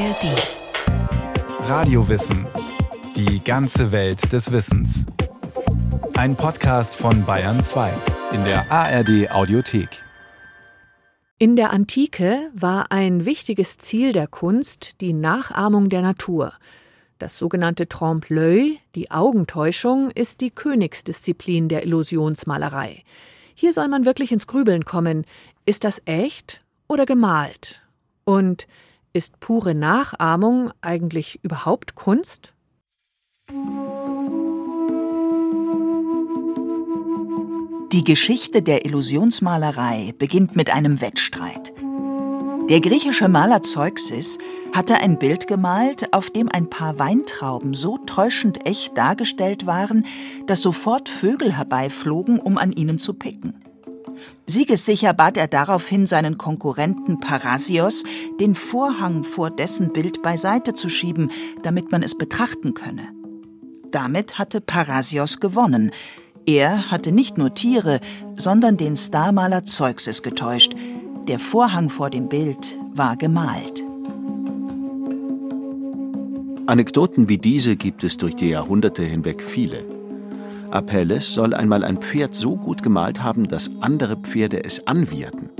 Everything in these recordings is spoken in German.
ARD. Radiowissen. Die ganze Welt des Wissens. Ein Podcast von Bayern 2 in der ARD Audiothek. In der Antike war ein wichtiges Ziel der Kunst die Nachahmung der Natur. Das sogenannte Trompe-l'œil, die Augentäuschung, ist die Königsdisziplin der Illusionsmalerei. Hier soll man wirklich ins Grübeln kommen. Ist das echt oder gemalt? Und ist pure Nachahmung eigentlich überhaupt Kunst? Die Geschichte der Illusionsmalerei beginnt mit einem Wettstreit. Der griechische Maler Zeuxis hatte ein Bild gemalt, auf dem ein paar Weintrauben so täuschend echt dargestellt waren, dass sofort Vögel herbeiflogen, um an ihnen zu picken. Siegessicher bat er daraufhin seinen Konkurrenten Parasios, den Vorhang vor dessen Bild beiseite zu schieben, damit man es betrachten könne. Damit hatte Parasios gewonnen. Er hatte nicht nur Tiere, sondern den Starmaler Zeuxis getäuscht. Der Vorhang vor dem Bild war gemalt. Anekdoten wie diese gibt es durch die Jahrhunderte hinweg viele. Apelles soll einmal ein Pferd so gut gemalt haben, dass andere Pferde es anwieherten.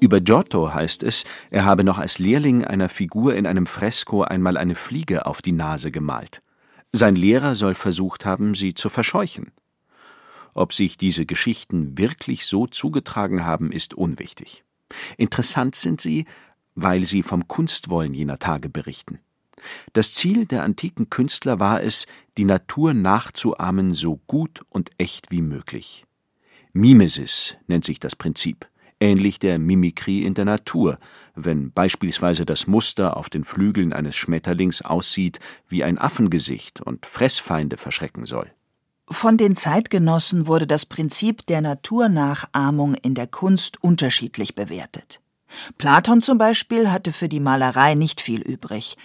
Über Giotto heißt es, er habe noch als Lehrling einer Figur in einem Fresko einmal eine Fliege auf die Nase gemalt. Sein Lehrer soll versucht haben, sie zu verscheuchen. Ob sich diese Geschichten wirklich so zugetragen haben, ist unwichtig. Interessant sind sie, weil sie vom Kunstwollen jener Tage berichten. Das Ziel der antiken Künstler war es, die Natur nachzuahmen so gut und echt wie möglich. Mimesis nennt sich das Prinzip, ähnlich der Mimikrie in der Natur, wenn beispielsweise das Muster auf den Flügeln eines Schmetterlings aussieht wie ein Affengesicht und Fressfeinde verschrecken soll. Von den Zeitgenossen wurde das Prinzip der Naturnachahmung in der Kunst unterschiedlich bewertet. Platon zum Beispiel hatte für die Malerei nicht viel übrig.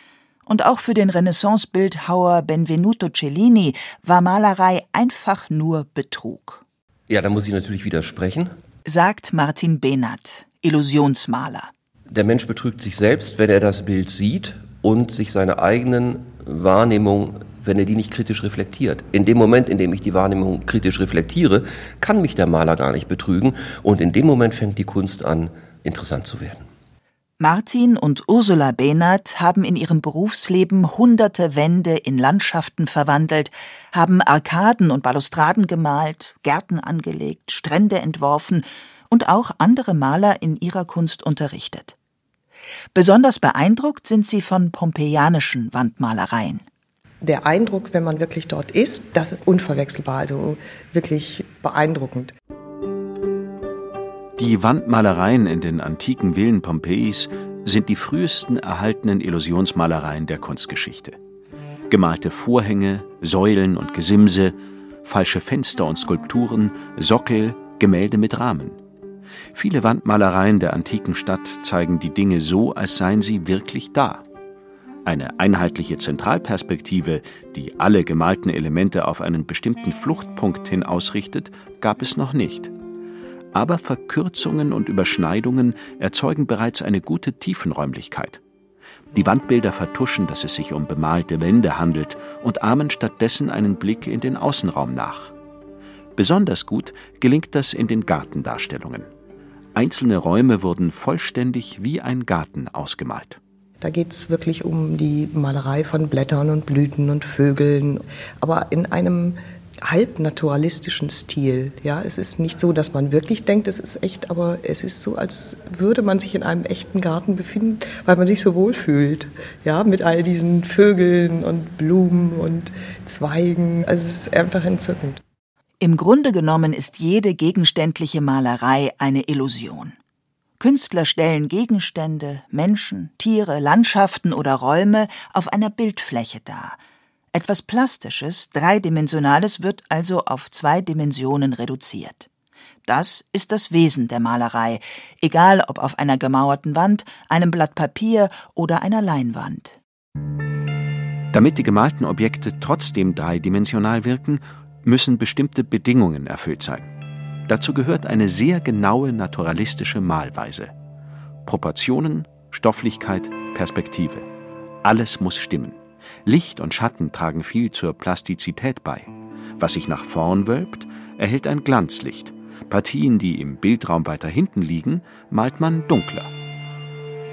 Und auch für den Renaissance-Bildhauer Benvenuto Cellini war Malerei einfach nur Betrug. Ja, da muss ich natürlich widersprechen. Sagt Martin Behnert, Illusionsmaler. Der Mensch betrügt sich selbst, wenn er das Bild sieht und sich seine eigenen Wahrnehmungen wenn er die nicht kritisch reflektiert. In dem Moment, in dem ich die Wahrnehmung kritisch reflektiere, kann mich der Maler gar nicht betrügen und in dem Moment fängt die Kunst an, interessant zu werden. Martin und Ursula Behnert haben in ihrem Berufsleben hunderte Wände in Landschaften verwandelt, haben Arkaden und Balustraden gemalt, Gärten angelegt, Strände entworfen und auch andere Maler in ihrer Kunst unterrichtet. Besonders beeindruckt sind sie von pompeianischen Wandmalereien der Eindruck, wenn man wirklich dort ist, das ist unverwechselbar, also wirklich beeindruckend. Die Wandmalereien in den antiken Villen Pompeis sind die frühesten erhaltenen Illusionsmalereien der Kunstgeschichte. Gemalte Vorhänge, Säulen und Gesimse, falsche Fenster und Skulpturen, Sockel, Gemälde mit Rahmen. Viele Wandmalereien der antiken Stadt zeigen die Dinge so, als seien sie wirklich da. Eine einheitliche Zentralperspektive, die alle gemalten Elemente auf einen bestimmten Fluchtpunkt hin ausrichtet, gab es noch nicht. Aber Verkürzungen und Überschneidungen erzeugen bereits eine gute Tiefenräumlichkeit. Die Wandbilder vertuschen, dass es sich um bemalte Wände handelt und ahmen stattdessen einen Blick in den Außenraum nach. Besonders gut gelingt das in den Gartendarstellungen. Einzelne Räume wurden vollständig wie ein Garten ausgemalt. Da geht es wirklich um die Malerei von Blättern und Blüten und Vögeln, aber in einem halbnaturalistischen Stil. Ja, es ist nicht so, dass man wirklich denkt, es ist echt, aber es ist so, als würde man sich in einem echten Garten befinden, weil man sich so wohl fühlt. Ja, mit all diesen Vögeln und Blumen und Zweigen. Also es ist einfach entzückend. Im Grunde genommen ist jede gegenständliche Malerei eine Illusion. Künstler stellen Gegenstände, Menschen, Tiere, Landschaften oder Räume auf einer Bildfläche dar. Etwas Plastisches, Dreidimensionales wird also auf zwei Dimensionen reduziert. Das ist das Wesen der Malerei, egal ob auf einer gemauerten Wand, einem Blatt Papier oder einer Leinwand. Damit die gemalten Objekte trotzdem dreidimensional wirken, müssen bestimmte Bedingungen erfüllt sein. Dazu gehört eine sehr genaue naturalistische Malweise. Proportionen, Stofflichkeit, Perspektive. Alles muss stimmen. Licht und Schatten tragen viel zur Plastizität bei. Was sich nach vorn wölbt, erhält ein Glanzlicht. Partien, die im Bildraum weiter hinten liegen, malt man dunkler.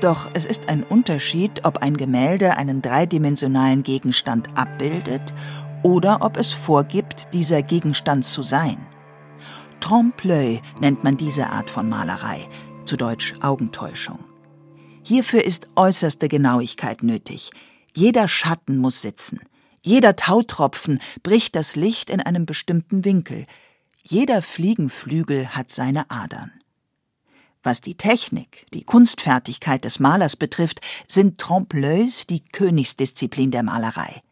Doch es ist ein Unterschied, ob ein Gemälde einen dreidimensionalen Gegenstand abbildet oder ob es vorgibt, dieser Gegenstand zu sein. Trompe-l'œil nennt man diese Art von Malerei, zu Deutsch Augentäuschung. Hierfür ist äußerste Genauigkeit nötig. Jeder Schatten muss sitzen. Jeder Tautropfen bricht das Licht in einem bestimmten Winkel. Jeder Fliegenflügel hat seine Adern. Was die Technik, die Kunstfertigkeit des Malers betrifft, sind Trompe-l'œils die Königsdisziplin der Malerei.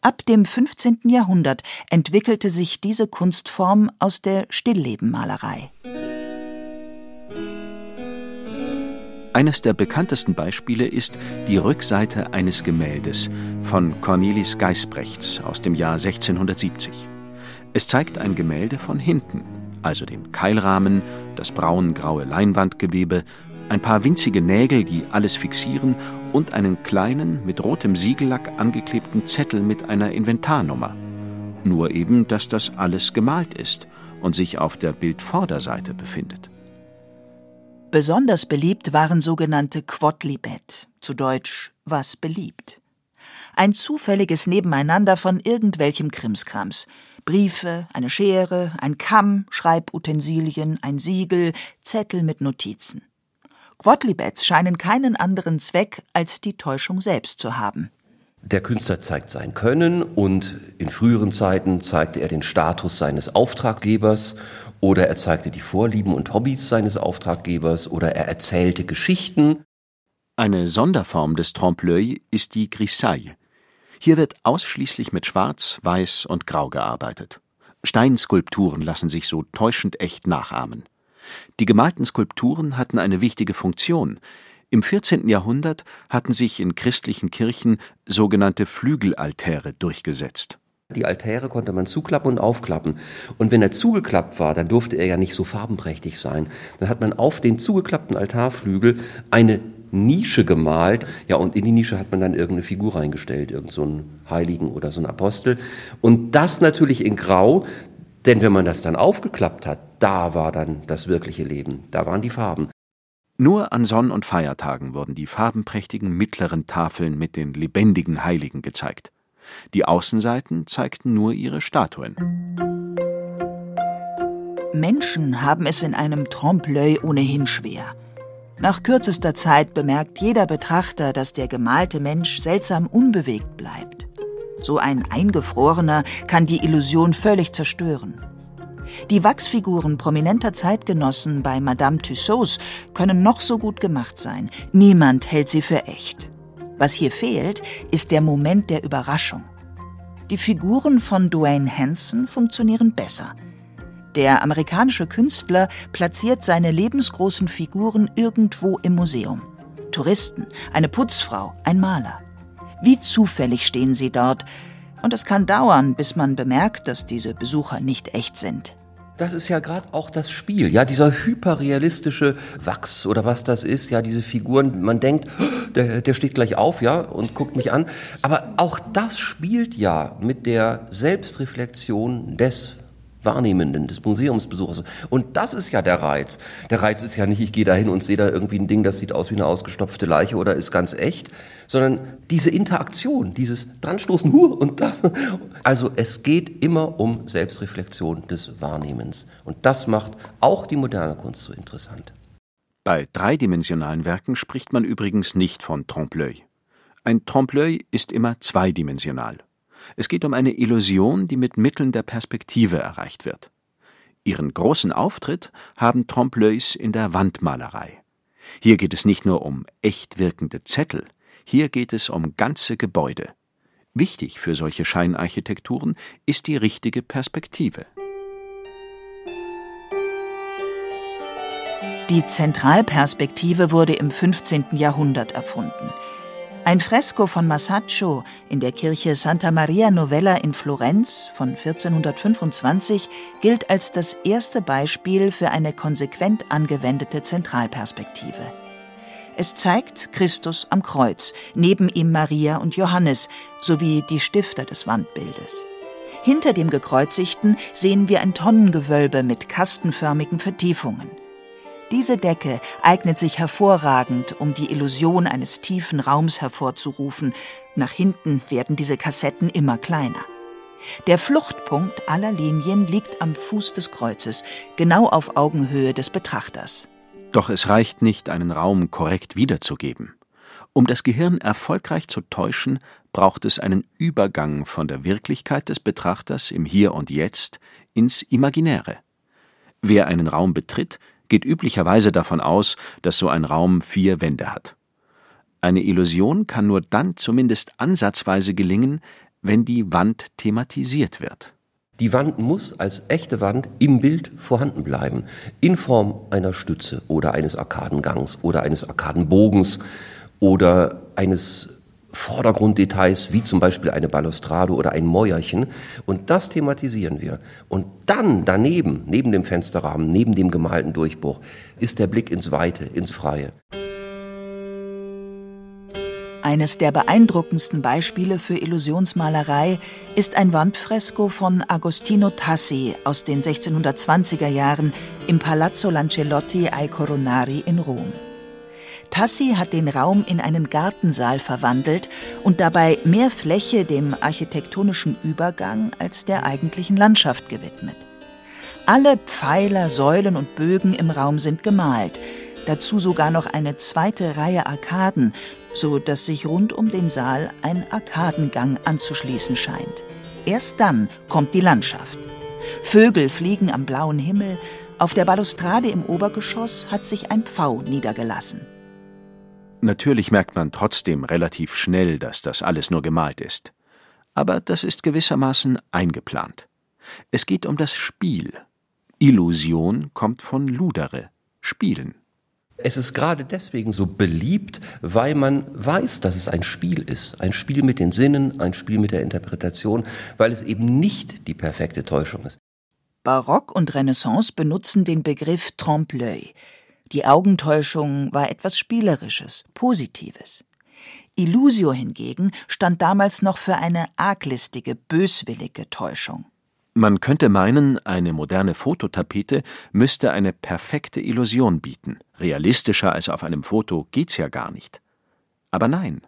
Ab dem 15. Jahrhundert entwickelte sich diese Kunstform aus der Stilllebenmalerei. Eines der bekanntesten Beispiele ist die Rückseite eines Gemäldes von Cornelis Geisbrechts aus dem Jahr 1670. Es zeigt ein Gemälde von hinten, also den Keilrahmen, das braun-graue Leinwandgewebe, ein paar winzige Nägel, die alles fixieren, und einen kleinen, mit rotem Siegellack angeklebten Zettel mit einer Inventarnummer. Nur eben, dass das alles gemalt ist und sich auf der Bildvorderseite befindet. Besonders beliebt waren sogenannte Quodlibet, zu Deutsch was beliebt. Ein zufälliges Nebeneinander von irgendwelchem Krimskrams – Briefe, eine Schere, ein Kamm, Schreibutensilien, ein Siegel, Zettel mit Notizen. Quodlibets scheinen keinen anderen Zweck als die Täuschung selbst zu haben. Der Künstler zeigt sein Können und in früheren Zeiten zeigte er den Status seines Auftraggebers oder er zeigte die Vorlieben und Hobbys seines Auftraggebers oder er erzählte Geschichten. Eine Sonderform des Trompe-l'œil ist die Grisaille. Hier wird ausschließlich mit Schwarz, Weiß und Grau gearbeitet. Steinskulpturen lassen sich so täuschend echt nachahmen. Die gemalten Skulpturen hatten eine wichtige Funktion. Im 14. Jahrhundert hatten sich in christlichen Kirchen sogenannte Flügelaltäre durchgesetzt. Die Altäre konnte man zuklappen und aufklappen. Und wenn er zugeklappt war, dann durfte er ja nicht so farbenprächtig sein. Dann hat man auf den zugeklappten Altarflügel eine Nische gemalt. Ja, und in die Nische hat man dann irgendeine Figur reingestellt, irgendeinen so Heiligen oder so einen Apostel. Und das natürlich in Grau, denn wenn man das dann aufgeklappt hat, da war dann das wirkliche Leben, da waren die Farben. Nur an Sonn- und Feiertagen wurden die farbenprächtigen mittleren Tafeln mit den lebendigen Heiligen gezeigt. Die Außenseiten zeigten nur ihre Statuen. Menschen haben es in einem Trompe-l'œil ohnehin schwer. Nach kürzester Zeit bemerkt jeder Betrachter, dass der gemalte Mensch seltsam unbewegt bleibt. So ein Eingefrorener kann die Illusion völlig zerstören. Die Wachsfiguren prominenter Zeitgenossen bei Madame Tussauds können noch so gut gemacht sein. Niemand hält sie für echt. Was hier fehlt, ist der Moment der Überraschung. Die Figuren von Dwayne Hanson funktionieren besser. Der amerikanische Künstler platziert seine lebensgroßen Figuren irgendwo im Museum. Touristen, eine Putzfrau, ein Maler. Wie zufällig stehen sie dort. Und es kann dauern, bis man bemerkt, dass diese Besucher nicht echt sind. Das ist ja gerade auch das Spiel, ja, dieser hyperrealistische Wachs oder was das ist, ja, diese Figuren, man denkt, der, der steht gleich auf, ja, und guckt mich an. Aber auch das spielt ja mit der Selbstreflexion des Wahrnehmenden, des Museumsbesuchers. Und das ist ja der Reiz. Der Reiz ist ja nicht, ich gehe da hin und sehe da irgendwie ein Ding, das sieht aus wie eine ausgestopfte Leiche oder ist ganz echt, sondern diese Interaktion, dieses Dranstoßen, huh, und da. Also es geht immer um Selbstreflexion des Wahrnehmens. Und das macht auch die moderne Kunst so interessant. Bei dreidimensionalen Werken spricht man übrigens nicht von Trompe-l'œil. Ein Trompe-l'œil ist immer zweidimensional. Es geht um eine Illusion, die mit Mitteln der Perspektive erreicht wird. Ihren großen Auftritt haben Trompe-l'œils in der Wandmalerei. Hier geht es nicht nur um echt wirkende Zettel, hier geht es um ganze Gebäude. Wichtig für solche Scheinarchitekturen ist die richtige Perspektive. Die Zentralperspektive wurde im 15. Jahrhundert erfunden. Ein Fresko von Masaccio in der Kirche Santa Maria Novella in Florenz von 1425 gilt als das erste Beispiel für eine konsequent angewendete Zentralperspektive. Es zeigt Christus am Kreuz, neben ihm Maria und Johannes sowie die Stifter des Wandbildes. Hinter dem Gekreuzigten sehen wir ein Tonnengewölbe mit kastenförmigen Vertiefungen. Diese Decke eignet sich hervorragend, um die Illusion eines tiefen Raums hervorzurufen. Nach hinten werden diese Kassetten immer kleiner. Der Fluchtpunkt aller Linien liegt am Fuß des Kreuzes, genau auf Augenhöhe des Betrachters. Doch es reicht nicht, einen Raum korrekt wiederzugeben. Um das Gehirn erfolgreich zu täuschen, braucht es einen Übergang von der Wirklichkeit des Betrachters im Hier und Jetzt ins Imaginäre. Wer einen Raum betritt, geht üblicherweise davon aus, dass so ein Raum vier Wände hat. Eine Illusion kann nur dann zumindest ansatzweise gelingen, wenn die Wand thematisiert wird. Die Wand muss als echte Wand im Bild vorhanden bleiben, in Form einer Stütze oder eines Arkadengangs oder eines Arkadenbogens oder eines Vordergrunddetails, wie zum Beispiel eine Balustrade oder ein Mäuerchen. Und das thematisieren wir. Und dann daneben, neben dem Fensterrahmen, neben dem gemalten Durchbruch, ist der Blick ins Weite, ins Freie. Eines der beeindruckendsten Beispiele für Illusionsmalerei ist ein Wandfresko von Agostino Tassi aus den 1620er Jahren im Palazzo Lancelotti ai Coronari in Rom. Tassi hat den Raum in einen Gartensaal verwandelt und dabei mehr Fläche dem architektonischen Übergang als der eigentlichen Landschaft gewidmet. Alle Pfeiler, Säulen und Bögen im Raum sind gemalt, dazu sogar noch eine zweite Reihe Arkaden, so dass sich rund um den Saal ein Arkadengang anzuschließen scheint. Erst dann kommt die Landschaft. Vögel fliegen am blauen Himmel, auf der Balustrade im Obergeschoss hat sich ein Pfau niedergelassen. Natürlich merkt man trotzdem relativ schnell, dass das alles nur gemalt ist. Aber das ist gewissermaßen eingeplant. Es geht um das Spiel. Illusion kommt von ludere, spielen. Es ist gerade deswegen so beliebt, weil man weiß, dass es ein Spiel ist. Ein Spiel mit den Sinnen, ein Spiel mit der Interpretation, weil es eben nicht die perfekte Täuschung ist. Barock und Renaissance benutzen den Begriff Trompe-l'œil. Die Augentäuschung war etwas Spielerisches, Positives. Illusio hingegen stand damals noch für eine arglistige, böswillige Täuschung. Man könnte meinen, eine moderne Fototapete müsste eine perfekte Illusion bieten. Realistischer als auf einem Foto geht's ja gar nicht. Aber nein.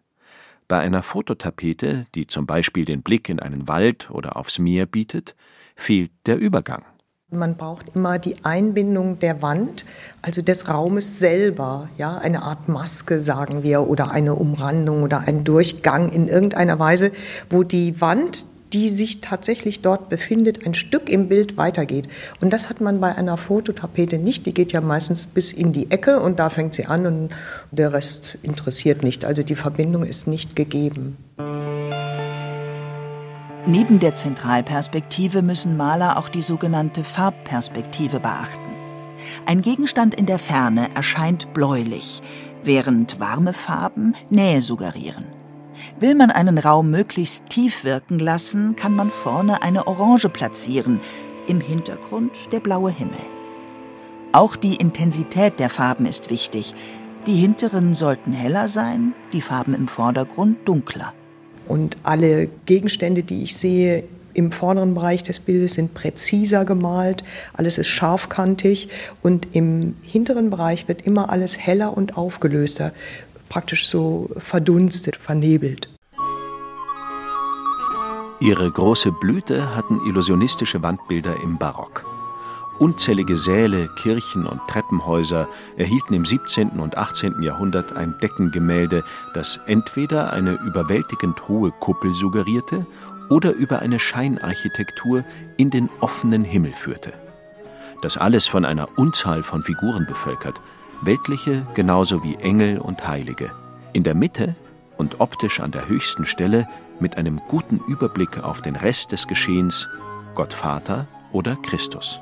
Bei einer Fototapete, die zum Beispiel den Blick in einen Wald oder aufs Meer bietet, fehlt der Übergang. Man braucht immer die Einbindung der Wand, also des Raumes selber, ja, eine Art Maske, sagen wir, oder eine Umrandung oder ein Durchgang in irgendeiner Weise, wo die Wand die sich tatsächlich dort befindet, ein Stück im Bild weitergeht. Und das hat man bei einer Fototapete nicht. Die geht ja meistens bis in die Ecke und da fängt sie an und der Rest interessiert nicht. Also die Verbindung ist nicht gegeben. Neben der Zentralperspektive müssen Maler auch die sogenannte Farbperspektive beachten. Ein Gegenstand in der Ferne erscheint bläulich, während warme Farben Nähe suggerieren. Will man einen Raum möglichst tief wirken lassen, kann man vorne eine Orange platzieren, im Hintergrund der blaue Himmel. Auch die Intensität der Farben ist wichtig. Die hinteren sollten heller sein, die Farben im Vordergrund dunkler. Und alle Gegenstände, die ich sehe im vorderen Bereich des Bildes, sind präziser gemalt, alles ist scharfkantig und im hinteren Bereich wird immer alles heller und aufgelöster, praktisch so verdunstet, vernebelt. Ihre große Blüte hatten illusionistische Wandbilder im Barock. Unzählige Säle, Kirchen und Treppenhäuser erhielten im 17. und 18. Jahrhundert ein Deckengemälde, das entweder eine überwältigend hohe Kuppel suggerierte oder über eine Scheinarchitektur in den offenen Himmel führte. Das alles von einer Unzahl von Figuren bevölkert, weltliche genauso wie Engel und Heilige. In der Mitte und optisch an der höchsten Stelle mit einem guten Überblick auf den Rest des Geschehens Gott Vater oder Christus.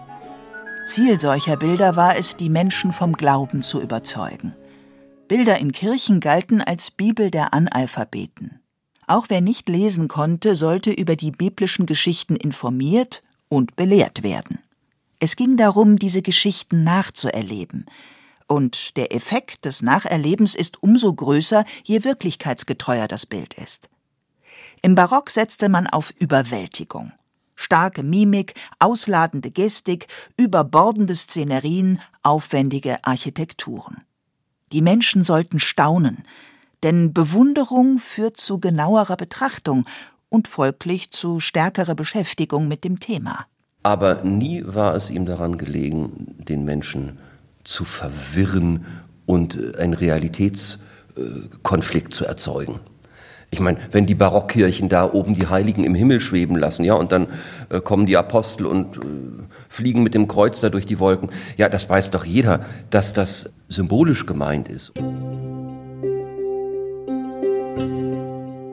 Ziel solcher Bilder war es, die Menschen vom Glauben zu überzeugen. Bilder in Kirchen galten als Bibel der Analphabeten. Auch wer nicht lesen konnte, sollte über die biblischen Geschichten informiert und belehrt werden. Es ging darum, diese Geschichten nachzuerleben, Und der Effekt des Nacherlebens ist umso größer, je wirklichkeitsgetreuer das Bild ist. Im Barock setzte man auf Überwältigung. Starke Mimik, ausladende Gestik, überbordende Szenerien, aufwendige Architekturen. Die Menschen sollten staunen, denn Bewunderung führt zu genauerer Betrachtung und folglich zu stärkerer Beschäftigung mit dem Thema. Aber nie war es ihm daran gelegen, den Menschen zu verwirren und einen Realitätskonflikt zu erzeugen. Ich meine, wenn die Barockkirchen da oben die Heiligen im Himmel schweben lassen, ja, und dann äh, kommen die Apostel und äh, fliegen mit dem Kreuz da durch die Wolken, ja, das weiß doch jeder, dass das symbolisch gemeint ist.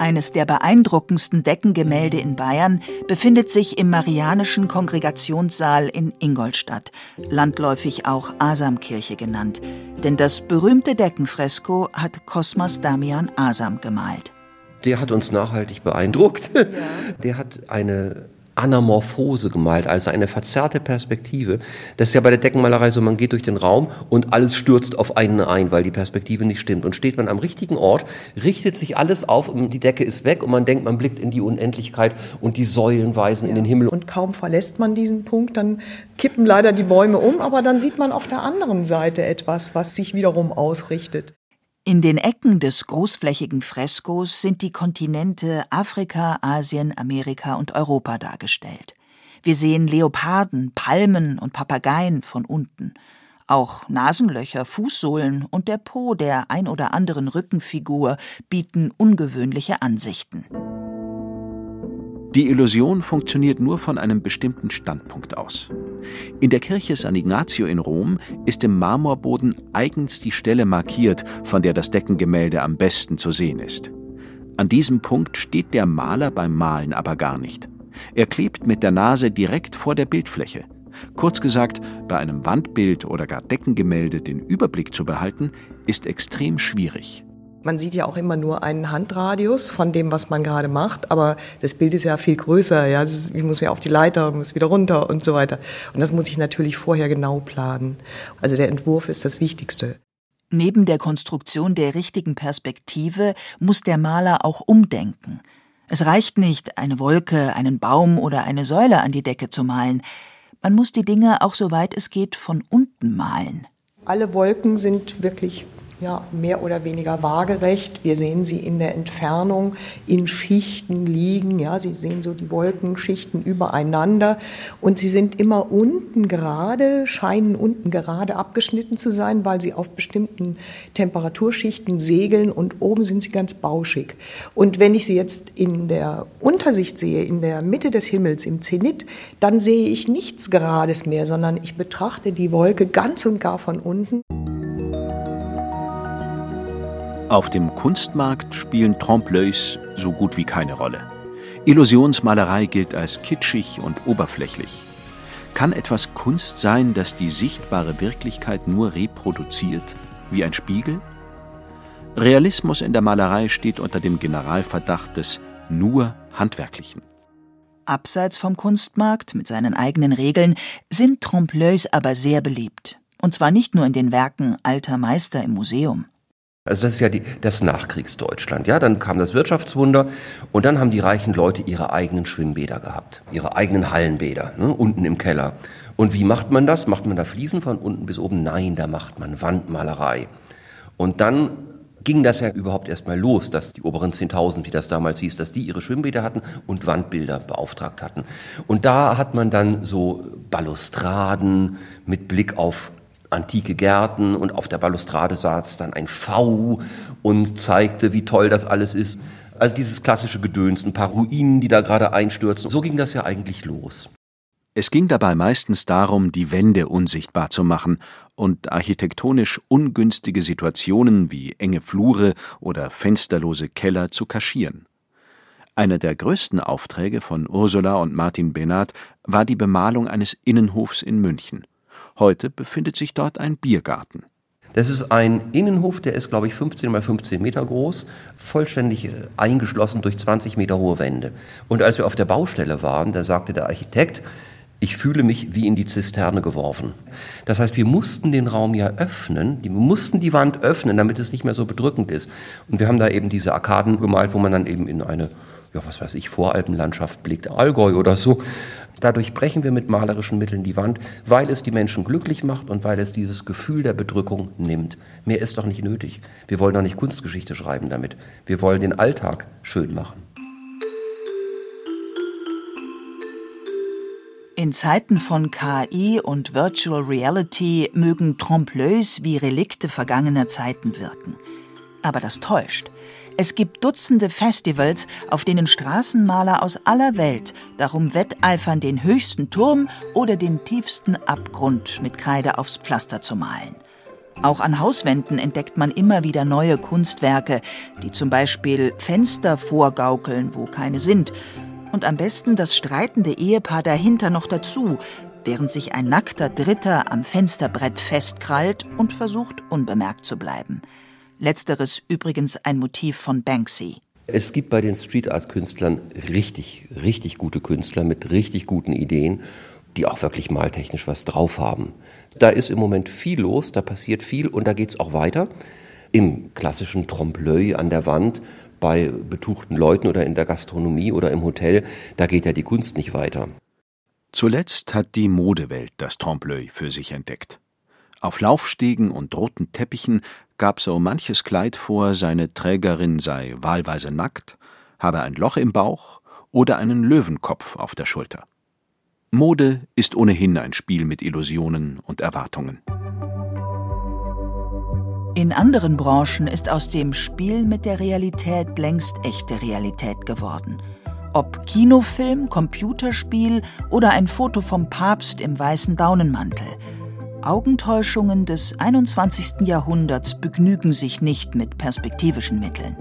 Eines der beeindruckendsten Deckengemälde in Bayern befindet sich im Marianischen Kongregationssaal in Ingolstadt, landläufig auch Asamkirche genannt, denn das berühmte Deckenfresko hat Kosmas Damian Asam gemalt. Der hat uns nachhaltig beeindruckt. Ja. Der hat eine Anamorphose gemalt, also eine verzerrte Perspektive. Das ist ja bei der Deckenmalerei so, man geht durch den Raum und alles stürzt auf einen ein, weil die Perspektive nicht stimmt. Und steht man am richtigen Ort, richtet sich alles auf und die Decke ist weg und man denkt, man blickt in die Unendlichkeit und die Säulen weisen ja. in den Himmel. Und kaum verlässt man diesen Punkt, dann kippen leider die Bäume um, aber dann sieht man auf der anderen Seite etwas, was sich wiederum ausrichtet. In den Ecken des großflächigen Freskos sind die Kontinente Afrika, Asien, Amerika und Europa dargestellt. Wir sehen Leoparden, Palmen und Papageien von unten. Auch Nasenlöcher, Fußsohlen und der Po der ein oder anderen Rückenfigur bieten ungewöhnliche Ansichten. Die Illusion funktioniert nur von einem bestimmten Standpunkt aus. In der Kirche San Ignazio in Rom ist im Marmorboden eigens die Stelle markiert, von der das Deckengemälde am besten zu sehen ist. An diesem Punkt steht der Maler beim Malen aber gar nicht. Er klebt mit der Nase direkt vor der Bildfläche. Kurz gesagt, bei einem Wandbild oder gar Deckengemälde den Überblick zu behalten, ist extrem schwierig. Man sieht ja auch immer nur einen Handradius von dem, was man gerade macht, aber das Bild ist ja viel größer. Ja, ist, ich muss ja auf die Leiter, muss wieder runter und so weiter. Und das muss ich natürlich vorher genau planen. Also der Entwurf ist das Wichtigste. Neben der Konstruktion der richtigen Perspektive muss der Maler auch umdenken. Es reicht nicht, eine Wolke, einen Baum oder eine Säule an die Decke zu malen. Man muss die Dinge auch soweit es geht von unten malen. Alle Wolken sind wirklich ja, mehr oder weniger waagerecht. Wir sehen sie in der Entfernung in Schichten liegen. Ja, Sie sehen so die Wolkenschichten übereinander und sie sind immer unten gerade, scheinen unten gerade abgeschnitten zu sein, weil sie auf bestimmten Temperaturschichten segeln und oben sind sie ganz bauschig. Und wenn ich sie jetzt in der Untersicht sehe, in der Mitte des Himmels, im Zenit, dann sehe ich nichts Gerades mehr, sondern ich betrachte die Wolke ganz und gar von unten. Auf dem Kunstmarkt spielen Trompe-l'œils so gut wie keine Rolle. Illusionsmalerei gilt als kitschig und oberflächlich. Kann etwas Kunst sein, das die sichtbare Wirklichkeit nur reproduziert, wie ein Spiegel? Realismus in der Malerei steht unter dem Generalverdacht des nur Handwerklichen. Abseits vom Kunstmarkt mit seinen eigenen Regeln sind Trompe-l'œils aber sehr beliebt. Und zwar nicht nur in den Werken alter Meister im Museum. Also das ist ja die, das Nachkriegsdeutschland. Ja, dann kam das Wirtschaftswunder und dann haben die reichen Leute ihre eigenen Schwimmbäder gehabt, ihre eigenen Hallenbäder, ne, unten im Keller. Und wie macht man das? Macht man da Fliesen von unten bis oben? Nein, da macht man Wandmalerei. Und dann ging das ja überhaupt erstmal los, dass die oberen 10.000, wie das damals hieß, dass die ihre Schwimmbäder hatten und Wandbilder beauftragt hatten. Und da hat man dann so Balustraden mit Blick auf antike Gärten und auf der Balustrade saß dann ein V und zeigte, wie toll das alles ist. Also dieses klassische Gedöns, ein paar Ruinen, die da gerade einstürzen. So ging das ja eigentlich los. Es ging dabei meistens darum, die Wände unsichtbar zu machen und architektonisch ungünstige Situationen wie enge Flure oder fensterlose Keller zu kaschieren. Einer der größten Aufträge von Ursula und Martin Benat war die Bemalung eines Innenhofs in München. Heute befindet sich dort ein Biergarten. Das ist ein Innenhof, der ist, glaube ich, 15 mal 15 Meter groß, vollständig äh, eingeschlossen durch 20 Meter hohe Wände. Und als wir auf der Baustelle waren, da sagte der Architekt, Ich fühle mich wie in die Zisterne geworfen. Das heißt, wir mussten den Raum ja öffnen, wir mussten die Wand öffnen, damit es nicht mehr so bedrückend ist. Und wir haben da eben diese Arkaden gemalt, wo man dann eben in eine, ja, was weiß ich, Voralpenlandschaft blickt, Allgäu oder so. Dadurch brechen wir mit malerischen Mitteln die Wand, weil es die Menschen glücklich macht und weil es dieses Gefühl der Bedrückung nimmt. Mehr ist doch nicht nötig. Wir wollen doch nicht Kunstgeschichte schreiben damit. Wir wollen den Alltag schön machen. In Zeiten von KI und Virtual Reality mögen Trompe-l'œils wie Relikte vergangener Zeiten wirken. Aber das täuscht. Es gibt Dutzende Festivals, auf denen Straßenmaler aus aller Welt darum wetteifern, den höchsten Turm oder den tiefsten Abgrund mit Kreide aufs Pflaster zu malen. Auch an Hauswänden entdeckt man immer wieder neue Kunstwerke, die zum Beispiel Fenster vorgaukeln, wo keine sind, und am besten das streitende Ehepaar dahinter noch dazu, während sich ein nackter Dritter am Fensterbrett festkrallt und versucht, unbemerkt zu bleiben. Letzteres übrigens ein Motiv von Banksy. Es gibt bei den Street Art Künstlern richtig, richtig gute Künstler mit richtig guten Ideen, die auch wirklich maltechnisch was drauf haben. Da ist im Moment viel los, da passiert viel und da geht es auch weiter. Im klassischen Trompe-l'œil an der Wand, bei betuchten Leuten oder in der Gastronomie oder im Hotel, da geht ja die Kunst nicht weiter. Zuletzt hat die Modewelt das Trompe-l'œil für sich entdeckt. Auf Laufstegen und roten Teppichen gab so manches Kleid vor, seine Trägerin sei wahlweise nackt, habe ein Loch im Bauch oder einen Löwenkopf auf der Schulter. Mode ist ohnehin ein Spiel mit Illusionen und Erwartungen. In anderen Branchen ist aus dem Spiel mit der Realität längst echte Realität geworden. Ob Kinofilm, Computerspiel oder ein Foto vom Papst im weißen Daunenmantel – Augentäuschungen des 21. Jahrhunderts begnügen sich nicht mit perspektivischen Mitteln.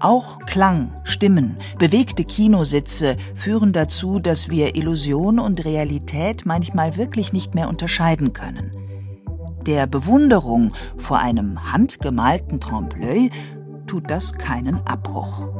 Auch Klang, Stimmen, bewegte Kinositze führen dazu, dass wir Illusion und Realität manchmal wirklich nicht mehr unterscheiden können. Der Bewunderung vor einem handgemalten Trompe-l'œil tut das keinen Abbruch.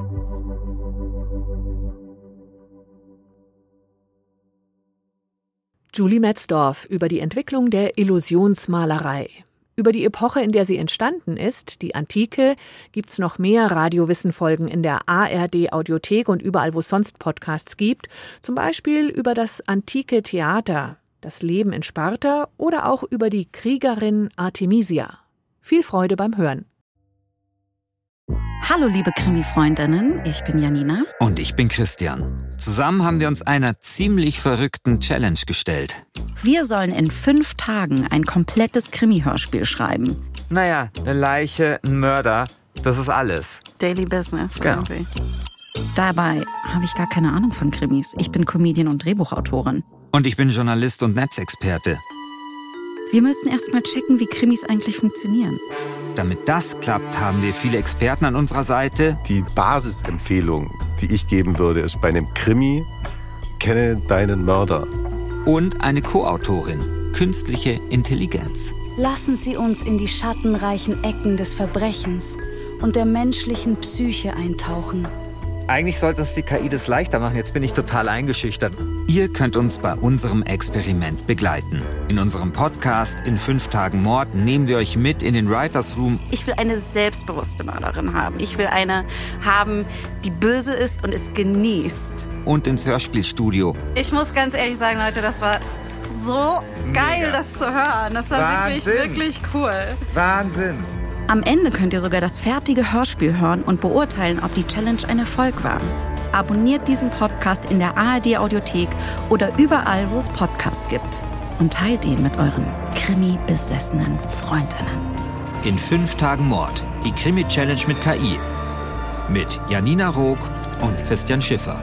Julie Metzdorf über die Entwicklung der Illusionsmalerei. Über die Epoche, in der sie entstanden ist, die Antike, gibt's noch mehr Radiowissenfolgen in der ARD Audiothek und überall, wo es sonst Podcasts gibt. Zum Beispiel über das antike Theater, das Leben in Sparta oder auch über die Kriegerin Artemisia. Viel Freude beim Hören. Hallo liebe Krimi-Freundinnen, ich bin Janina. Und ich bin Christian. Zusammen haben wir uns einer ziemlich verrückten Challenge gestellt. Wir sollen in fünf Tagen ein komplettes Krimi-Hörspiel schreiben. Naja, eine Leiche, ein Mörder, das ist alles. Daily Business genau. irgendwie. Dabei habe ich gar keine Ahnung von Krimis. Ich bin Comedian und Drehbuchautorin. Und ich bin Journalist und Netzexperte. Wir müssen erst mal checken, wie Krimis eigentlich funktionieren. Damit das klappt, haben wir viele Experten an unserer Seite. Die Basisempfehlung, die ich geben würde, ist bei einem Krimi, kenne deinen Mörder. Und eine Co-Autorin, künstliche Intelligenz. Lassen Sie uns in die schattenreichen Ecken des Verbrechens und der menschlichen Psyche eintauchen. Eigentlich sollte uns die KI das leichter machen. Jetzt bin ich total eingeschüchtert. Ihr könnt uns bei unserem Experiment begleiten. In unserem Podcast in fünf Tagen Mord nehmen wir euch mit in den Writers Room. Ich will eine selbstbewusste Mörderin haben. Ich will eine haben, die böse ist und es genießt. Und ins Hörspielstudio. Ich muss ganz ehrlich sagen, Leute, das war so geil, Mega. das zu hören. Das war Wahnsinn. wirklich, wirklich cool. Wahnsinn. Am Ende könnt ihr sogar das fertige Hörspiel hören und beurteilen, ob die Challenge ein Erfolg war. Abonniert diesen Podcast in der ARD Audiothek oder überall, wo es Podcasts gibt. Und teilt ihn mit euren Krimi-besessenen Freundinnen. In fünf Tagen Mord. Die Krimi-Challenge mit KI. Mit Janina Rook und Christian Schiffer.